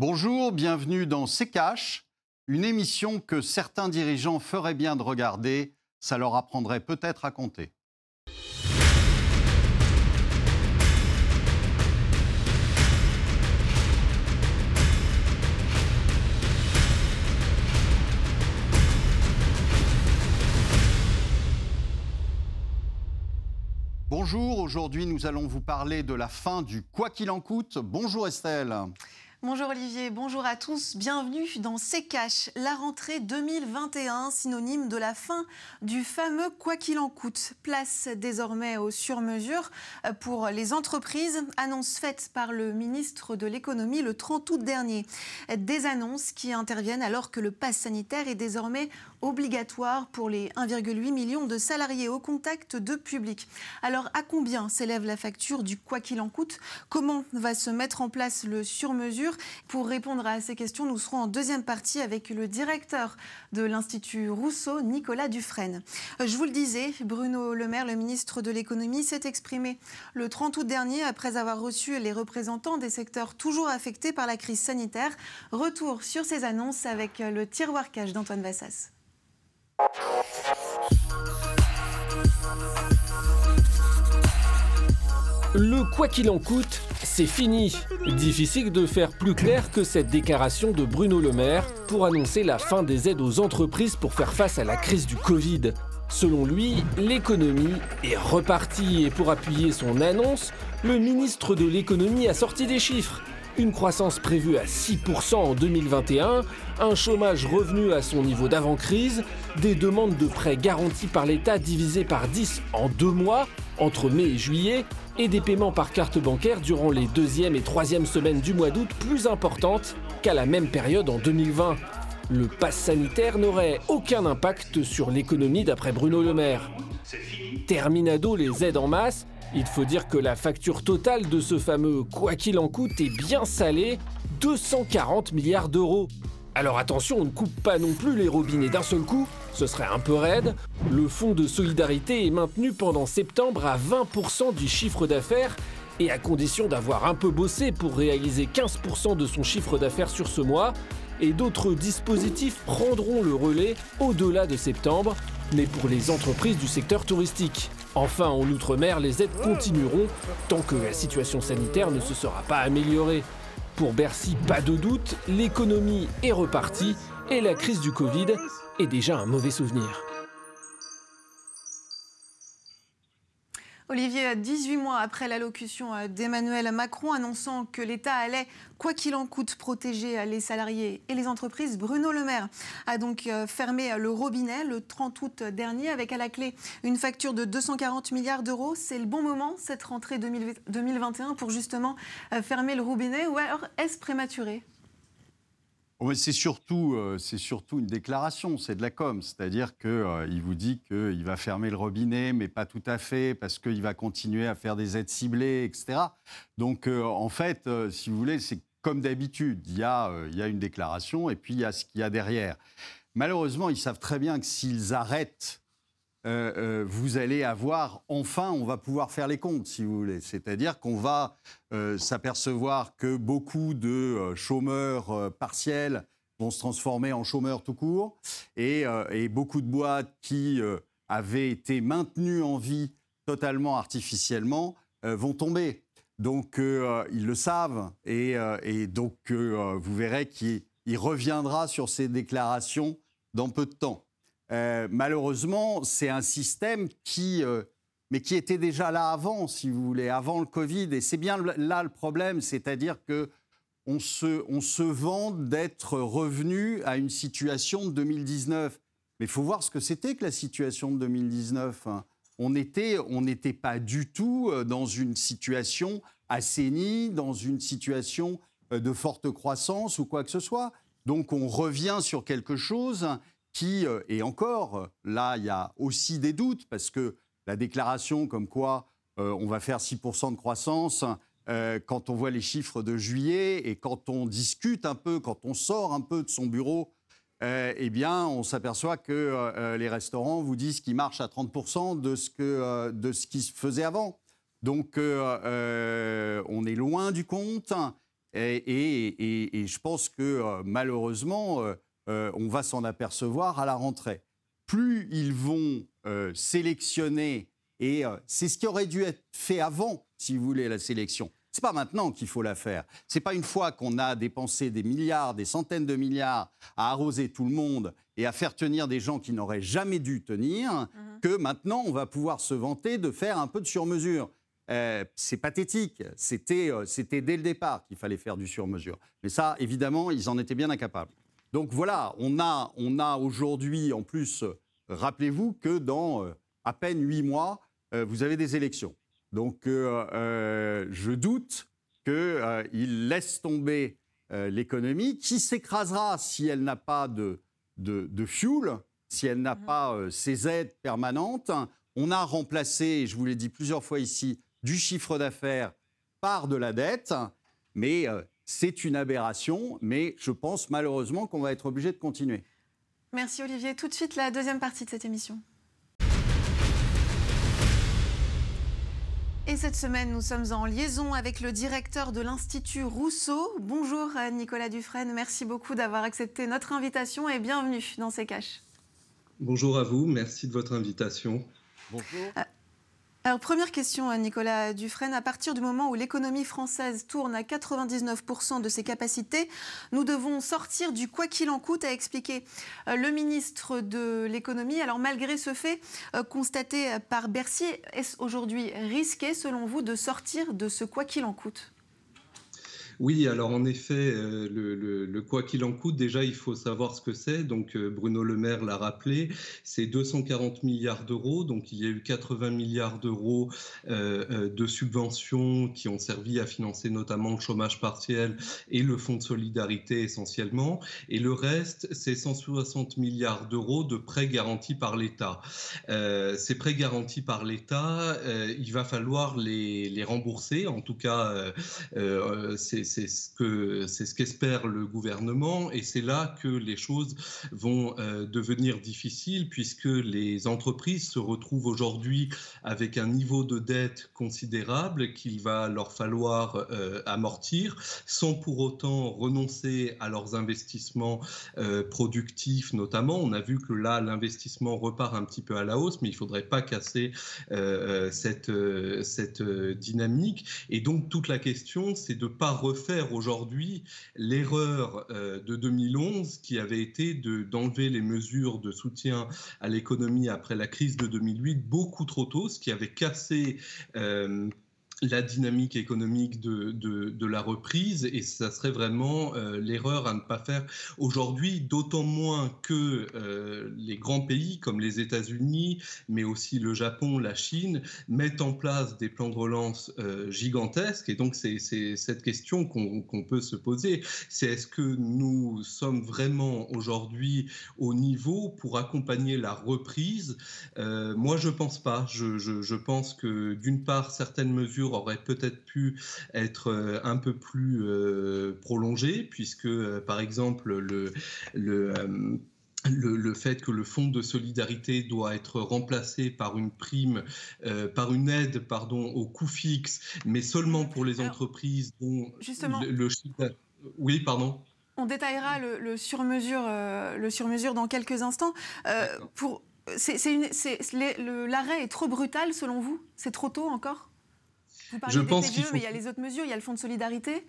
Bonjour, bienvenue dans C'est Cash, une émission que certains dirigeants feraient bien de regarder, ça leur apprendrait peut-être à compter. Bonjour, aujourd'hui nous allons vous parler de la fin du quoi qu'il en coûte. Bonjour Estelle. Bonjour Olivier, bonjour à tous, bienvenue dans C'est Cash, la rentrée 2021, synonyme de la fin du fameux quoi qu'il en coûte. Place désormais au sur-mesure pour les entreprises, annonce faite par le ministre de l'économie le 30 août dernier. Des annonces qui interviennent alors que le pass sanitaire est désormais obligatoire pour les 1,8 million de salariés au contact de public. Alors à combien s'élève la facture du quoi qu'il en coûte? Comment va se mettre en place le sur-mesure? Pour répondre à ces questions, nous serons en deuxième partie avec le directeur de l'Institut Rousseau, Nicolas Dufresne. Je vous le disais, Bruno Le Maire, le ministre de l'économie, s'est exprimé le 30 août dernier après avoir reçu les représentants des secteurs toujours affectés par la crise sanitaire. Retour sur ces annonces avec le tiroir cash d'Antoine Vassas. Le quoi qu'il en coûte, c'est fini. Difficile de faire plus clair que cette déclaration de Bruno Le Maire pour annoncer la fin des aides aux entreprises pour faire face à la crise du Covid. Selon lui, l'économie est repartie et pour appuyer son annonce, le ministre de l'économie a sorti des chiffres une croissance prévue à 6% en 2021, un chômage revenu à son niveau d'avant-crise, des demandes de prêts garantis par l'État divisées par 10 en deux mois, entre mai et juillet, et des paiements par carte bancaire durant les deuxième et troisième semaines du mois d'août plus importantes qu'à la même période en 2020. Le pass sanitaire n'aurait aucun impact sur l'économie d'après Bruno Le Maire. Terminado les aides en masse, il faut dire que la facture totale de ce fameux quoi qu'il en coûte est bien salée, 240 milliards d'euros. Alors attention, on ne coupe pas non plus les robinets d'un seul coup, ce serait un peu raide. Le fonds de solidarité est maintenu pendant septembre à 20% du chiffre d'affaires et à condition d'avoir un peu bossé pour réaliser 15% de son chiffre d'affaires sur ce mois, et d'autres dispositifs prendront le relais au-delà de septembre, mais pour les entreprises du secteur touristique. Enfin, en Outre-mer, les aides continueront tant que la situation sanitaire ne se sera pas améliorée. Pour Bercy, pas de doute, l'économie est repartie et la crise du Covid est déjà un mauvais souvenir. Olivier, 18 mois après l'allocution euh, d'Emmanuel Macron annonçant que l'État allait, quoi qu'il en coûte, protéger euh, les salariés et les entreprises, Bruno Le Maire a donc euh, fermé le robinet le 30 août dernier avec à la clé une facture de 240 milliards d'euros. C'est le bon moment, cette rentrée 2021, pour justement fermer le robinet ou alors est-ce prématuré? C'est surtout, euh, c'est surtout une déclaration, c'est de la com. C'est-à-dire qu'il euh, vous dit qu'il va fermer le robinet, mais pas tout à fait, parce qu'il va continuer à faire des aides ciblées, etc. Donc, euh, en fait, si vous voulez, c'est comme d'habitude. Il il y a une déclaration et puis il y a ce qu'il y a derrière. Malheureusement, ils savent très bien que s'ils arrêtent euh, euh, vous allez avoir, enfin, on va pouvoir faire les comptes, si vous voulez. C'est-à-dire qu'on va euh, s'apercevoir que beaucoup de chômeurs partiels vont se transformer en chômeurs tout court, et, beaucoup de boîtes qui avaient été maintenues en vie totalement artificiellement vont tomber. Donc, ils le savent, et, et donc, vous verrez qu'il reviendra sur ces déclarations dans peu de temps. Euh, malheureusement, c'est un système qui, euh, mais qui était déjà là avant, si vous voulez, avant le Covid. Et c'est bien là le problème, c'est-à-dire que on se, on se vante d'être revenu à une situation de 2019. Mais il faut voir ce que c'était que la situation de 2019. Hein. On n'était on n'était pas du tout euh, dans une situation assainie, dans une situation de forte croissance ou quoi que ce soit. Donc on revient sur quelque chose qui, euh, et encore, là, il y a aussi des doutes, parce que la déclaration comme quoi euh, on va faire 6% de croissance, euh, quand on voit les chiffres de juillet et quand on discute un peu, quand on sort un peu de son bureau, eh bien, on s'aperçoit que les restaurants vous disent qu'ils marchent à 30% de ce, que, de ce qui se faisait avant. Donc, on est loin du compte. Et, je pense que malheureusement, on va s'en apercevoir à la rentrée. Plus ils vont sélectionner, et c'est ce qui aurait dû être fait avant, si vous voulez, la sélection. C'est pas maintenant qu'il faut la faire. C'est pas une fois qu'on a dépensé des milliards, des centaines de milliards à arroser tout le monde et à faire tenir des gens qui n'auraient jamais dû tenir mhm. que maintenant on va pouvoir se vanter de faire un peu de sur-mesure. Euh, c'est pathétique. C'était, euh, c'était dès le départ qu'il fallait faire du sur-mesure. Mais ça, évidemment, ils en étaient bien incapables. Donc voilà, on a, on a aujourd'hui, en plus, rappelez-vous que dans euh, à peine huit mois, vous avez des élections. Donc euh, euh, je doute qu'il euh, laisse tomber l'économie, qui s'écrasera si elle n'a pas de, de, fuel, si elle n'a mhm. pas ses aides permanentes. On a remplacé, je vous l'ai dit plusieurs fois ici, du chiffre d'affaires par de la dette, mais c'est une aberration, mais je pense malheureusement qu'on va être obligé de continuer. Merci Olivier. Tout de suite, la deuxième partie de cette émission. Et cette semaine, nous sommes en liaison avec le directeur de l'Institut Rousseau. Bonjour Nicolas Dufresne, merci beaucoup d'avoir accepté notre invitation et bienvenue dans ces caches. Bonjour à vous, merci de votre invitation. Bonjour. Euh, alors, première question, Nicolas Dufresne. À partir du moment où l'économie française tourne à 99% de ses capacités, nous devons sortir du quoi qu'il en coûte, a expliqué euh, le ministre de l'économie. Alors, malgré ce fait euh, constaté par Bercy, est-ce aujourd'hui risqué, selon vous, de sortir de ce quoi qu'il en coûte? Oui, alors en effet, euh, le, quoi qu'il en coûte, déjà, il faut savoir ce que c'est. Donc, euh, Bruno Le Maire l'a rappelé, c'est 240 milliards d'euros. Donc, il y a eu 80 milliards d'euros euh, de subventions qui ont servi à financer notamment le chômage partiel et le fonds de solidarité essentiellement. Et le reste, c'est 160 milliards d'euros de prêts garantis par l'État. ces prêts garantis par l'État, il va falloir les, les, rembourser. En tout cas, c'est c'est ce que c'est ce qu'espère le gouvernement et c'est là que les choses vont euh, devenir difficiles puisque les entreprises se retrouvent aujourd'hui avec un niveau de dette considérable qu'il va leur falloir euh, amortir sans pour autant renoncer à leurs investissements euh, productifs notamment. On a vu que là l'investissement repart un petit peu à la hausse mais il faudrait pas casser cette cette dynamique et donc toute la question c'est de pas refaire faire aujourd'hui l'erreur euh, de 2011 qui avait été d'enlever les mesures de soutien à l'économie après la crise de 2008 beaucoup trop tôt, ce qui avait cassé euh, la dynamique économique de, de, la reprise et ça serait vraiment euh, l'erreur à ne pas faire aujourd'hui, d'autant moins que euh, les grands pays comme les États-Unis, mais aussi le Japon, la Chine, mettent en place des plans de relance euh, gigantesques. Et donc c'est cette question qu'on peut se poser, c'est est-ce que nous sommes vraiment aujourd'hui au niveau pour accompagner la reprise? Moi je pense pas, je, je pense que d'une part certaines mesures aurait peut-être pu être euh, un peu plus euh, prolongé, puisque, euh, par exemple, le, le le, fait que le fonds de solidarité doit être remplacé par une prime, par une aide, pardon, au coût fixe, mais seulement pour les entreprises dont justement, le, Oui, pardon. On détaillera le, le sur-mesure, le sur-mesure dans quelques instants. pour, l'arrêt est trop brutal selon vous? C'est trop tôt encore? Vous parlez je des pense mais il y a les autres mesures, il y a le fonds de solidarité?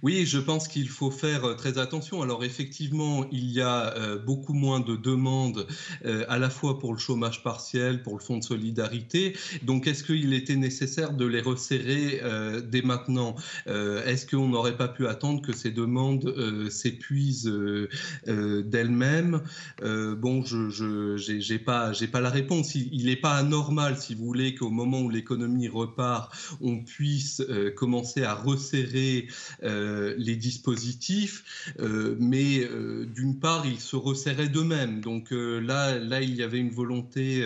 Oui, je pense qu'il faut faire euh, très attention. Alors effectivement, il y a euh, beaucoup moins de demandes euh, à la fois pour le chômage partiel, pour le fonds de solidarité. Donc est-ce qu'il était nécessaire de les resserrer dès maintenant? Est-ce qu'on n'aurait pas pu attendre que ces demandes s'épuisent d'elles-mêmes? Bon, je n'ai pas, pas la réponse. Il n'est pas anormal, si vous voulez, qu'au moment où l'économie repart, on puisse commencer à resserrer les dispositifs, mais d'une part, ils se resserraient d'eux-mêmes. Donc là, là, il y avait une volonté,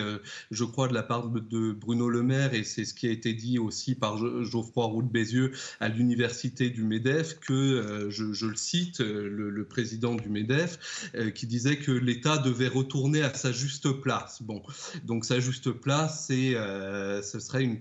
je crois, de la part de Bruno Le Maire, et c'est ce qui a été dit aussi par Geoffroy Roux de Bézieux à l'université du MEDEF, que, je, le cite, le, président du MEDEF, qui disait que l'État devait retourner à sa juste place. Bon, donc sa juste place, c'est, euh, ce serait une,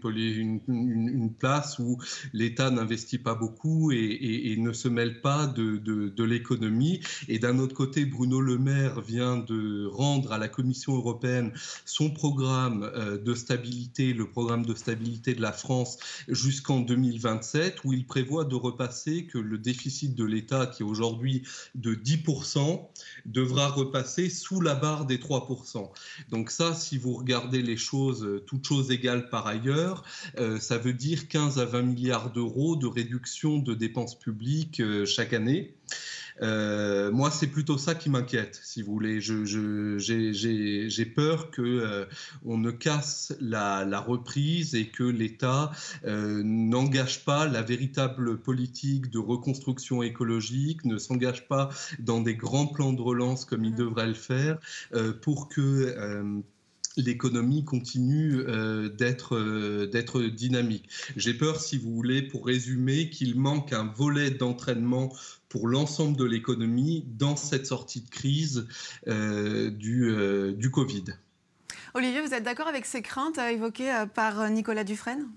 place où l'État n'investit pas beaucoup et, ne se mêle pas de, de, l'économie. Et d'un autre côté, Bruno Le Maire vient de rendre à la Commission européenne son programme euh, de stabilité, le programme de stabilité de la France jusqu'en 2027, où il prévoit de repasser que le déficit de l'État, qui est aujourd'hui de 10%, devra repasser sous la barre des 3%. Donc ça, si vous regardez les choses, euh, toutes choses égales par ailleurs, euh, ça veut dire 15 à 20 milliards d'euros de réduction de dépenses publiques euh, chaque année. Euh, moi, c'est plutôt ça qui m'inquiète, si vous voulez. J'ai peur qu'on euh, ne casse la, reprise et que l'État euh, n'engage pas la véritable politique de reconstruction écologique, ne s'engage pas dans des grands plans de relance comme il mmh. devrait le faire, pour que l'économie continue d'être dynamique. J'ai peur, si vous voulez, pour résumer, qu'il manque un volet d'entraînement pour l'ensemble de l'économie dans cette sortie de crise euh, du, euh, du Covid. Olivier, vous êtes d'accord avec ces craintes euh, évoquées par Nicolas Dufresne?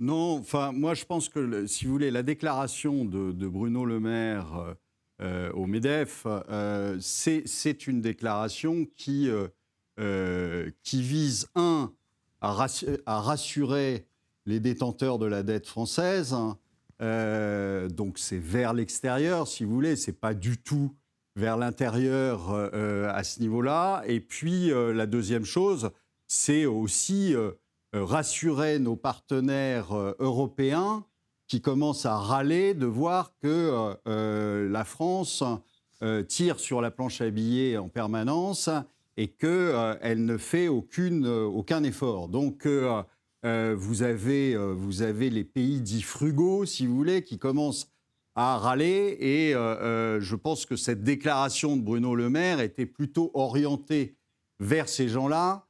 Non, enfin, moi je pense que, si vous voulez, la déclaration de, Bruno Le Maire au MEDEF, c'est une déclaration qui, qui vise, un, à, rassurer les détenteurs de la dette française, euh, donc c'est vers l'extérieur, si vous voulez, c'est pas du tout vers l'intérieur euh, à ce niveau-là. Et puis euh, la deuxième chose, c'est aussi rassurer nos partenaires européens qui commencent à râler de voir que la France tire sur la planche à billets en permanence et qu'elle ne fait aucune, aucun effort. Donc euh, vous, avez, euh, les pays dits frugaux, si vous voulez, qui commencent à râler. Et euh, je pense que cette déclaration de Bruno Le Maire était plutôt orientée vers ces gens-là,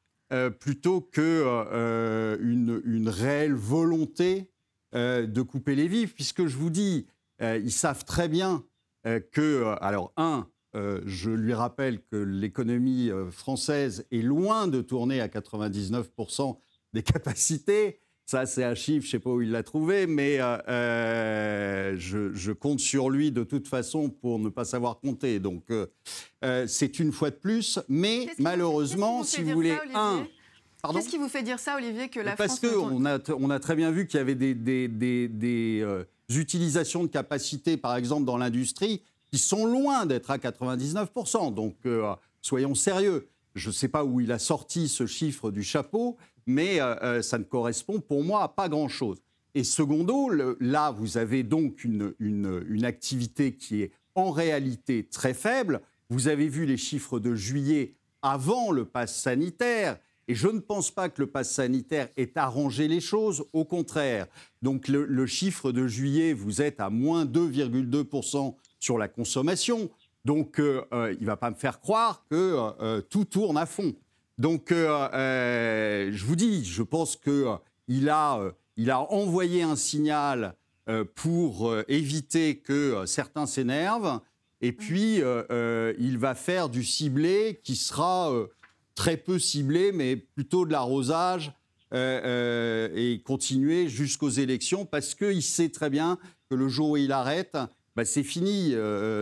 plutôt qu'une une réelle volonté de couper les vifs, puisque je vous dis, ils savent très bien que, alors, un, je lui rappelle que l'économie française est loin de tourner à 99% des capacités. Ça, c'est un chiffre, je ne sais pas où il l'a trouvé, mais euh, euh, je, compte sur lui de toute façon pour ne pas savoir compter. Donc, euh, c'est une fois de plus. Mais malheureusement, si vous voulez, un. Qu'est-ce qui vous fait dire ça, Olivier, que la Parce France... Parce qu'on a, on a très bien vu qu'il y avait des, des, des, utilisations de capacités, par exemple, dans l'industrie, sont loin d'être à 99%. Donc, soyons sérieux. Je ne sais pas où il a sorti ce chiffre du chapeau, mais euh, euh, ça ne correspond pour moi à pas grand-chose. Et secondo, là, vous avez donc une, une, activité qui est en réalité très faible. Vous avez vu les chiffres de juillet avant le pass sanitaire. Et je ne pense pas que le pass sanitaire ait arrangé les choses, au contraire. Donc le, chiffre de juillet, vous êtes à moins 2,2% sur la consommation. Donc euh, il ne va pas me faire croire que tout tourne à fond. Donc, euh, euh, je vous dis, je pense qu'il a, il a envoyé un signal euh, pour éviter que certains s'énervent. Et puis, il va faire du ciblé qui sera très peu ciblé, mais plutôt de l'arrosage et continuer jusqu'aux élections parce qu'il sait très bien que le jour où il arrête, bah, c'est fini.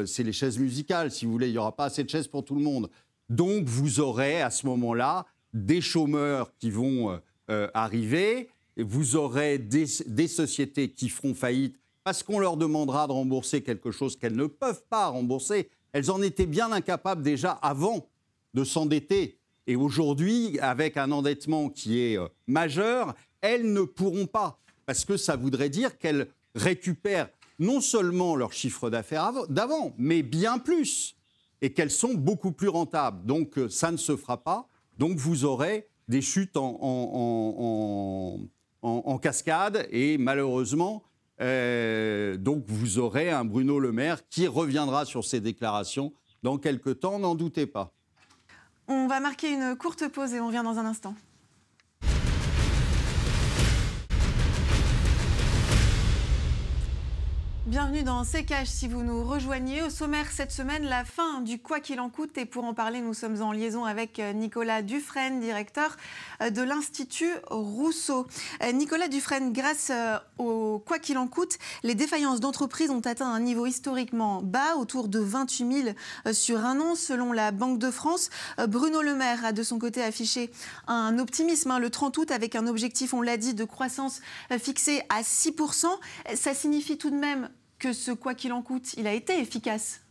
c'est les chaises musicales, si vous voulez. Il n'y aura pas assez de chaises pour tout le monde. Donc vous aurez à ce moment-là des chômeurs qui vont euh, euh, arriver, vous aurez des, sociétés qui feront faillite parce qu'on leur demandera de rembourser quelque chose qu'elles ne peuvent pas rembourser. Elles en étaient bien incapables déjà avant de s'endetter. Et aujourd'hui, avec un endettement qui est euh, majeur, elles ne pourront pas. Parce que ça voudrait dire qu'elles récupèrent non seulement leur chiffre d'affaires d'avant, mais bien plus et qu'elles sont beaucoup plus rentables. Donc euh, ça ne se fera pas. Donc vous aurez des chutes en, cascade et malheureusement, donc vous aurez un Bruno Le Maire qui reviendra sur ses déclarations dans quelques temps, n'en doutez pas. On va marquer une courte pause et on revient dans un instant. Bienvenue dans C'est Cash si vous nous rejoignez. Au sommaire cette semaine, la fin du quoi qu'il en coûte. Et pour en parler, nous sommes en liaison avec euh, Nicolas Dufresne, directeur euh, de l'Institut Rousseau. Euh, Nicolas Dufresne, grâce au quoi qu'il en coûte, les défaillances d'entreprises ont atteint un niveau historiquement bas, autour de 28 000 sur un an, selon la Banque de France. Bruno Le Maire a de son côté affiché un optimisme hein, le 30 août avec un objectif, on l'a dit, de croissance fixé à 6 Ça signifie tout de même que ce quoi qu'il en coûte, il a été efficace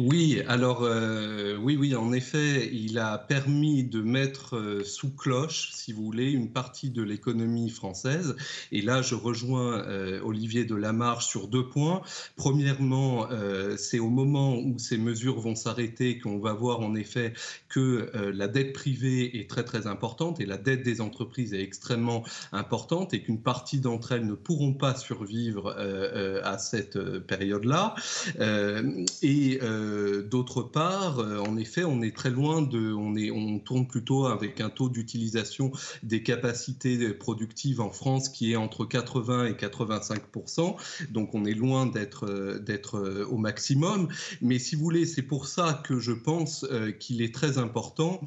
oui, alors euh, oui, oui, en effet, il a permis de mettre euh, sous cloche, si vous voulez, une partie de l'économie française. Et là, je rejoins euh, Olivier Delamarche sur deux points. Premièrement, c'est au moment où ces mesures vont s'arrêter qu'on va voir en effet que la dette privée est très très importante et la dette des entreprises est extrêmement importante et qu'une partie d'entre elles ne pourront pas survivre à cette période-là. et euh, d'autre part, euh, en effet, on est très loin de, on, tourne plutôt avec un taux d'utilisation des capacités productives en France qui est entre 80 et 85% donc on est loin d'être euh, d'être au maximum. Mais si vous voulez, c'est pour ça que je pense qu'il est très important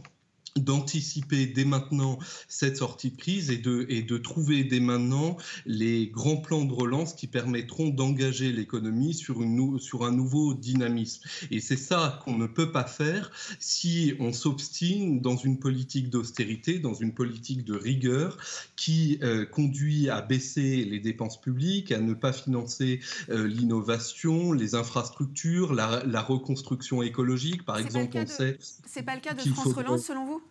d'anticiper dès maintenant cette sortie de crise et de, et de trouver dès maintenant les grands plans de relance qui permettront d'engager l'économie sur, une, sur un nouveau dynamisme. Et c'est ça qu'on ne peut pas faire si on s'obstine dans une politique d'austérité, dans une politique de rigueur qui euh, conduit à baisser les dépenses publiques, à ne pas financer euh, l'innovation, les infrastructures, la, la, reconstruction écologique. Par exemple, on sait... C'est pas le cas de France Relance selon vous?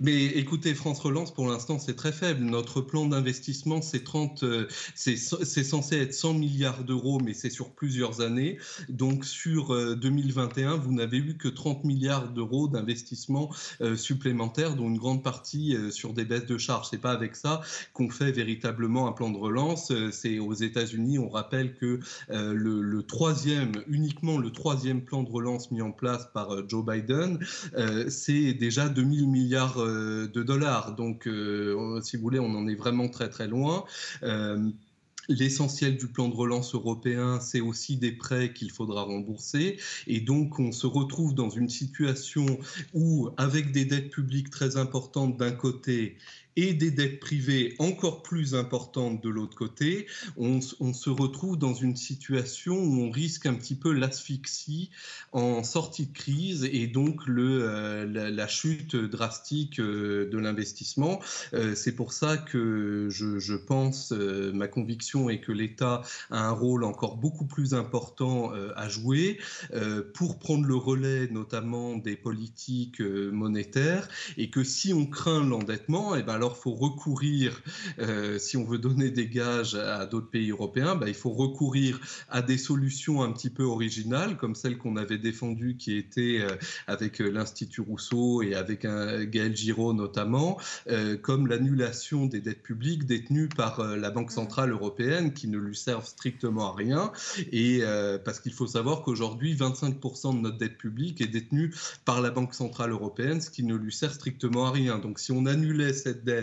Mais écoutez, France Relance, pour l'instant, c'est très faible. Notre plan d'investissement, c'est 30, euh, c'est censé être 100 milliards d'euros, mais c'est sur plusieurs années. Donc, sur 2021, euh, vous n'avez eu que 30 milliards d'euros d'investissement euh, supplémentaires, dont une grande partie sur des baisses de charges. C'est pas avec ça qu'on fait véritablement un plan de relance. C'est aux États-Unis, on rappelle que le, le, troisième, uniquement le troisième plan de relance mis en place par Joe Biden, c'est déjà 2000 milliards euh, de dollars. Donc, euh, si vous voulez, on en est vraiment très très loin. Euh, l'essentiel du plan de relance européen, c'est aussi des prêts qu'il faudra rembourser. Et donc, on se retrouve dans une situation où, avec des dettes publiques très importantes d'un côté et des dettes privées encore plus importantes de l'autre côté, on, se retrouve dans une situation où on risque un petit peu l'asphyxie en sortie de crise et donc le, euh, la, chute drastique euh, de l'investissement. Euh, c'est pour ça que je, pense, ma conviction est que l'État a un rôle encore beaucoup plus important à jouer pour prendre le relais notamment des politiques monétaires et que si on craint l'endettement, et eh ben alors alors faut recourir, euh, si on veut donner des gages à d'autres pays européens, bah, il faut recourir à des solutions un petit peu originales, comme celle qu'on avait défendue, qui était euh, avec euh, l'Institut Rousseau et avec un Gaël Giraud notamment, comme l'annulation des dettes publiques détenues par la Banque centrale européenne, qui ne lui servent strictement à rien, et parce qu'il faut savoir qu'aujourd'hui, 25% de notre dette publique est détenue par la Banque centrale européenne, ce qui ne lui sert strictement à rien. Donc si on annulait cette dette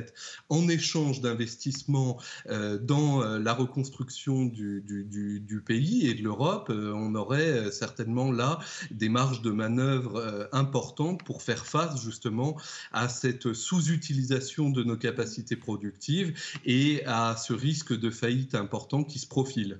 en échange d'investissements euh, dans euh, la reconstruction du, pays et de l'Europe, euh, on aurait certainement là des marges de manœuvre importantes pour faire face justement à cette sous-utilisation de nos capacités productives et à ce risque de faillite important qui se profile.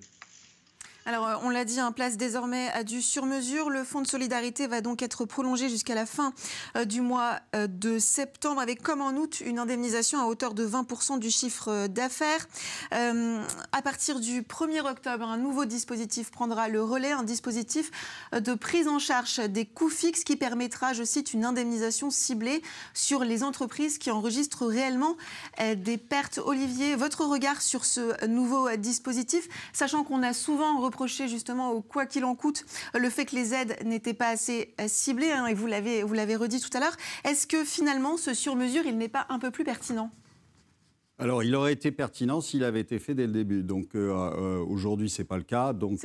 Alors, euh, on l'a dit, un place désormais à du sur-mesure. Le fonds de solidarité va donc être prolongé jusqu'à la fin euh, du mois euh, de septembre, avec comme en août une indemnisation à hauteur de 20% du chiffre d'affaires. à partir du 1er octobre, un nouveau dispositif prendra le relais, un dispositif de prise en charge des coûts fixes qui permettra, je cite, une indemnisation ciblée sur les entreprises qui enregistrent réellement des pertes. Olivier, votre regard sur ce nouveau dispositif, sachant qu'on a souvent justement au quoi qu'il en coûte le fait que les aides n'étaient pas assez euh, ciblées, hein, et vous l'avez, vous l'avez redit tout à l'heure. Est-ce que finalement ce sur-mesure, il n'est pas un peu plus pertinent? Alors, il aurait été pertinent s'il avait été fait dès le début. Donc, euh, euh, aujourd'hui, ce n'est pas le cas. Donc,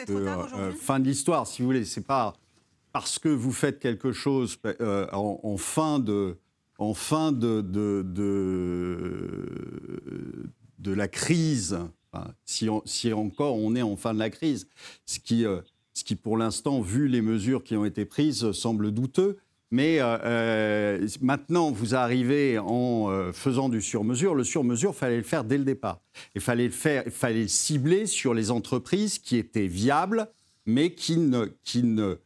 fin de l'histoire, si vous voulez. C'est pas parce que vous faites quelque chose en, fin de, en fin de, de, de, la crise, si, si, encore on est en fin de la crise, ce qui, ce qui pour l'instant, vu les mesures qui ont été prises, semble douteux. Mais euh, euh, maintenant, vous arrivez en euh, faisant du sur-mesure. Le sur-mesure, fallait le faire dès le départ. Il fallait le faire, fallait le cibler sur les entreprises qui étaient viables, mais qui, ne, qui, ne,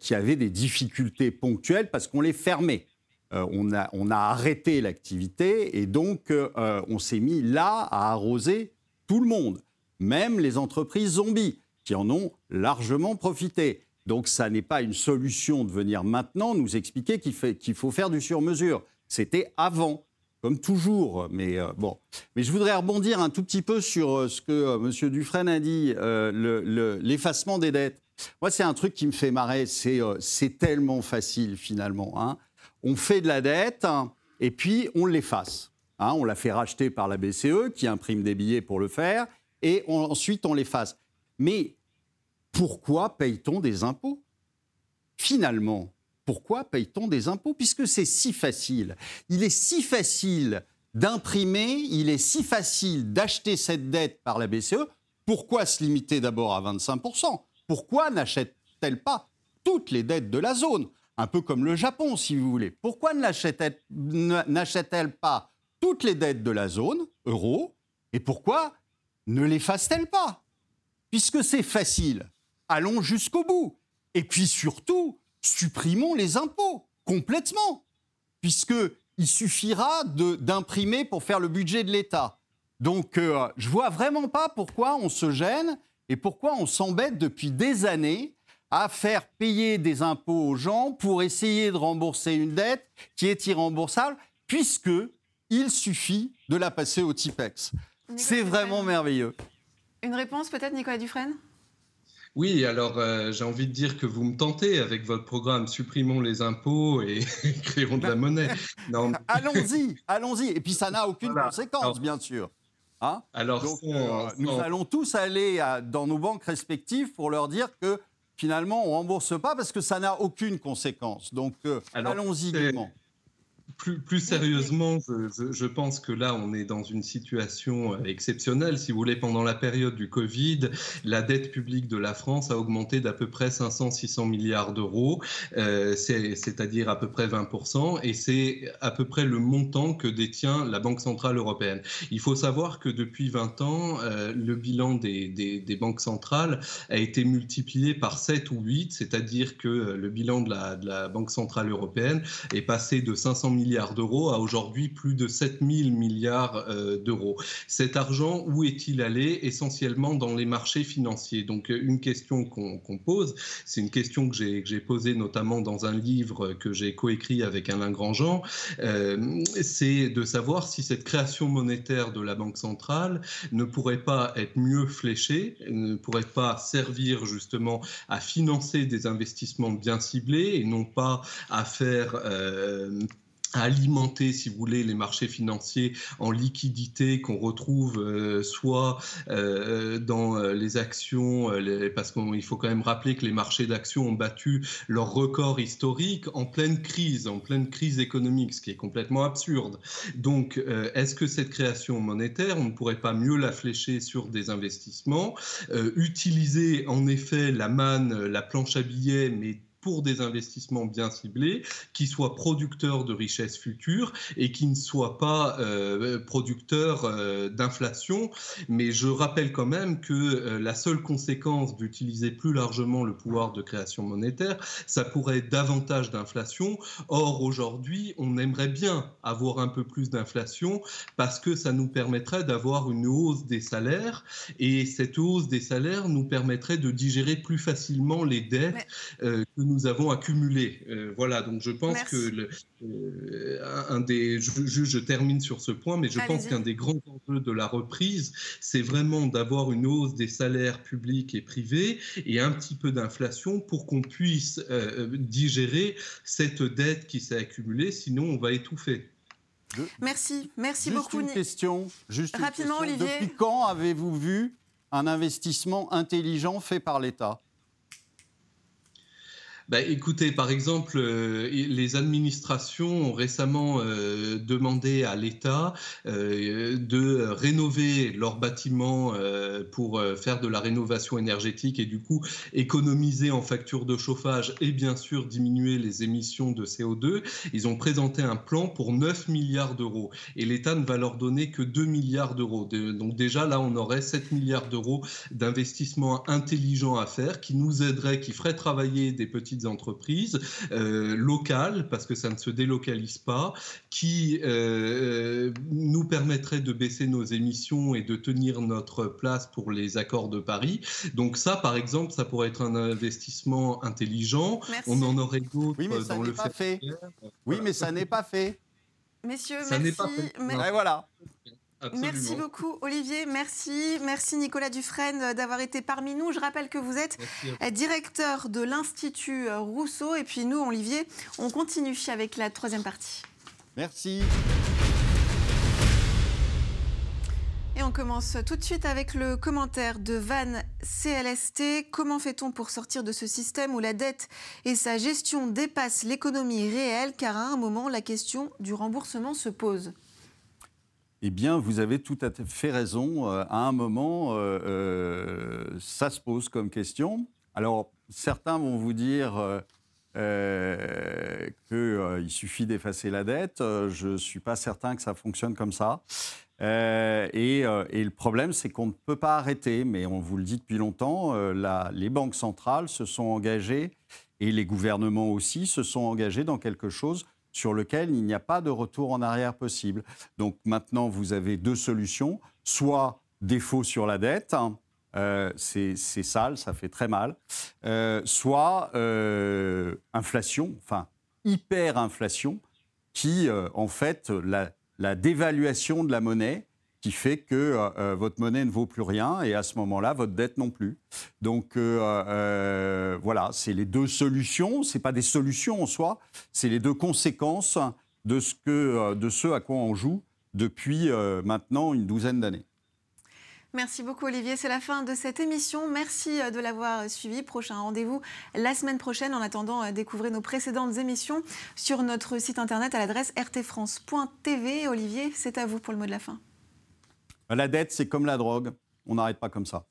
qui avaient des difficultés ponctuelles parce qu'on les fermait. on, a, on a arrêté l'activité et donc on s'est mis là à arroser tout le monde, même les entreprises zombies qui en ont largement profité. Donc ça n'est pas une solution de venir maintenant nous expliquer qu'il faut faire du sur-mesure. C'était avant, comme toujours. Mais euh, bon. Mais je voudrais rebondir un tout petit peu sur euh, ce que euh, M. Dufresne a dit, l'effacement des dettes. Moi, c'est un truc qui me fait marrer. C'est tellement facile finalement. Hein. On fait de la dette hein, et puis on l'efface. Hein. on la fait racheter par la BCE qui imprime des billets pour le faire et ensuite on l'efface. Mais pourquoi paye-t-on des impôts? Finalement, pourquoi paye-t-on des impôts? Puisque c'est si facile. Il est si facile d'imprimer, il est si facile d'acheter cette dette par la BCE. Pourquoi se limiter d'abord à 25% Pourquoi n'achète-t-elle pas toutes les dettes de la zone? Un peu comme le Japon, si vous voulez. Pourquoi n'achète-t-elle pas toutes les dettes de la zone euro Et pourquoi ne les fasse-t-elle pas? Puisque c'est facile allons jusqu'au bout. Et puis surtout, supprimons les impôts complètement, puisqu'il suffira d'imprimer pour faire le budget de l'État. Donc, euh, je vois vraiment pas pourquoi on se gêne et pourquoi on s'embête depuis des années à faire payer des impôts aux gens pour essayer de rembourser une dette qui est irremboursable, puisque il suffit de la passer au TIPEX. C'est vraiment merveilleux. Une réponse peut-être, Nicolas Dufresne? Oui, alors euh, j'ai envie de dire que vous me tentez avec votre programme Supprimons les impôts et créons de la monnaie. allons-y, allons-y. Et puis ça n'a aucune conséquence, bien sûr. Hein alors, euh, nous allons tous aller dans nos banques respectives pour leur dire que finalement on rembourse pas parce que ça n'a aucune conséquence. Donc euh, allons-y gaiement. Plus, sérieusement, je, pense que là, on est dans une situation euh, exceptionnelle. Si vous voulez, pendant la période du Covid, la dette publique de la France a augmenté d'à peu près 500-600 milliards d'euros, euh, c'est-à-dire à peu près 20%, et c'est à peu près le montant que détient la Banque Centrale Européenne. Il faut savoir que depuis 20 ans, euh, le bilan des, des, banques centrales a été multiplié par 7 ou 8, c'est-à-dire que le bilan de la, de la Banque Centrale Européenne est passé de 500 milliards d'euros à aujourd'hui plus de 7000 milliards euh, d'euros. Cet argent, où est-il allé? Essentiellement dans les marchés financiers. Donc euh, une question qu'on pose, c'est une question que j'ai posée notamment dans un livre que j'ai coécrit avec Alain Grandjean, euh, c'est de savoir si cette création monétaire de la Banque centrale ne pourrait pas être mieux fléchée, ne pourrait pas servir justement à financer des investissements bien ciblés et non pas à faire alimenter, si vous voulez, les marchés financiers en liquidité qu'on retrouve euh, soit euh, dans euh, les actions, parce qu'il faut quand même rappeler que les marchés d'actions ont battu leur record historique en pleine crise, en pleine crise économique, ce qui est complètement absurde. Donc, est-ce que cette création monétaire, on ne pourrait pas mieux la flécher sur des investissements, utiliser en effet la manne, la planche à billets, mais pour des investissements bien ciblés, qui soient producteurs de richesses futures et qui ne soient pas euh, producteurs euh, d'inflation. Mais je rappelle quand même que euh, la seule conséquence d'utiliser plus largement le pouvoir de création monétaire, ça pourrait être davantage d'inflation. Or, aujourd'hui, on aimerait bien avoir un peu plus d'inflation parce que ça nous permettrait d'avoir une hausse des salaires et cette hausse des salaires nous permettrait de digérer plus facilement les dettes que nous nous avons accumulé. Euh, voilà, donc je pense que le, euh, un des, je, je, termine sur ce point, mais je pense qu'un des grands enjeux de la reprise, c'est vraiment d'avoir une hausse des salaires publics et privés et un petit peu d'inflation pour qu'on puisse euh, digérer cette dette qui s'est accumulée, sinon on va étouffer. Merci, merci juste beaucoup. Une question, juste Rapidement, une question. Olivier. Depuis quand avez-vous vu un investissement intelligent fait par l'État? Bah, écoutez, par exemple, euh, les administrations ont récemment euh, demandé à l'État euh, de rénover leurs bâtiments pour faire de la rénovation énergétique et du coup économiser en facture de chauffage et bien sûr diminuer les émissions de CO2. Ils ont présenté un plan pour 9 milliards d'euros et l'État ne va leur donner que 2 milliards d'euros. Donc déjà là, on aurait 7 milliards d'euros d'investissements intelligents à faire qui nous aideraient, qui feraient travailler des petites entreprises euh, locales, parce que ça ne se délocalise pas, qui euh, nous permettraient de baisser nos émissions et de tenir notre place pour les accords de Paris. Donc ça, par exemple, ça pourrait être un investissement intelligent. Merci. On en aurait d'autres Oui, mais ça dans le n'est pas fait. ferroviaire. Oui, mais ça n'est pas fait. Messieurs, Ça n'est merci. pas fait. Et voilà. Absolument. Merci beaucoup, Olivier. Merci. Merci, Nicolas Dufresne, euh, d'avoir été parmi nous. Je rappelle que vous êtes directeur de l'Institut euh, Rousseau. Et puis nous, Olivier, on continue avec la troisième partie. Merci. Et on commence tout de suite avec le commentaire de Van CLST. Comment fait-on pour sortir de ce système où la dette et sa gestion dépassent l'économie réelle? Car à un moment, la question du remboursement se pose. Eh bien, vous avez tout à fait raison. Euh, À un moment, euh, euh, ça se pose comme question. Alors, certains vont vous dire qu'il suffit d'effacer la dette. Je ne suis pas certain que ça fonctionne comme ça. Et, le problème, c'est qu'on ne peut pas arrêter, mais on vous le dit depuis longtemps, les banques centrales se sont engagées, et les gouvernements aussi, se sont engagés dans quelque chose sur lequel il n'y a pas de retour en arrière possible. Donc maintenant, vous avez deux solutions. Soit défaut sur la dette, hein, euh, c'est sale, ça fait très mal. Euh, soit euh, inflation, enfin hyperinflation, qui en fait, la dévaluation de la monnaie qui fait que euh, euh, votre monnaie ne vaut plus rien et à ce moment-là, votre dette non plus. Donc euh, voilà, c'est les deux solutions. Ce pas des solutions en soi, c'est les deux conséquences de ce, à quoi on joue depuis maintenant une douzaine d'années. Merci beaucoup Olivier, c'est la fin de cette émission. Merci de l'avoir suivi. Prochain rendez-vous la semaine prochaine. En attendant, découvrez nos précédentes émissions sur notre site internet à l'adresse rtfrance.tv. Olivier, c'est à vous pour le mot de la fin. La dette, c'est comme la drogue, on n'arrête pas comme ça.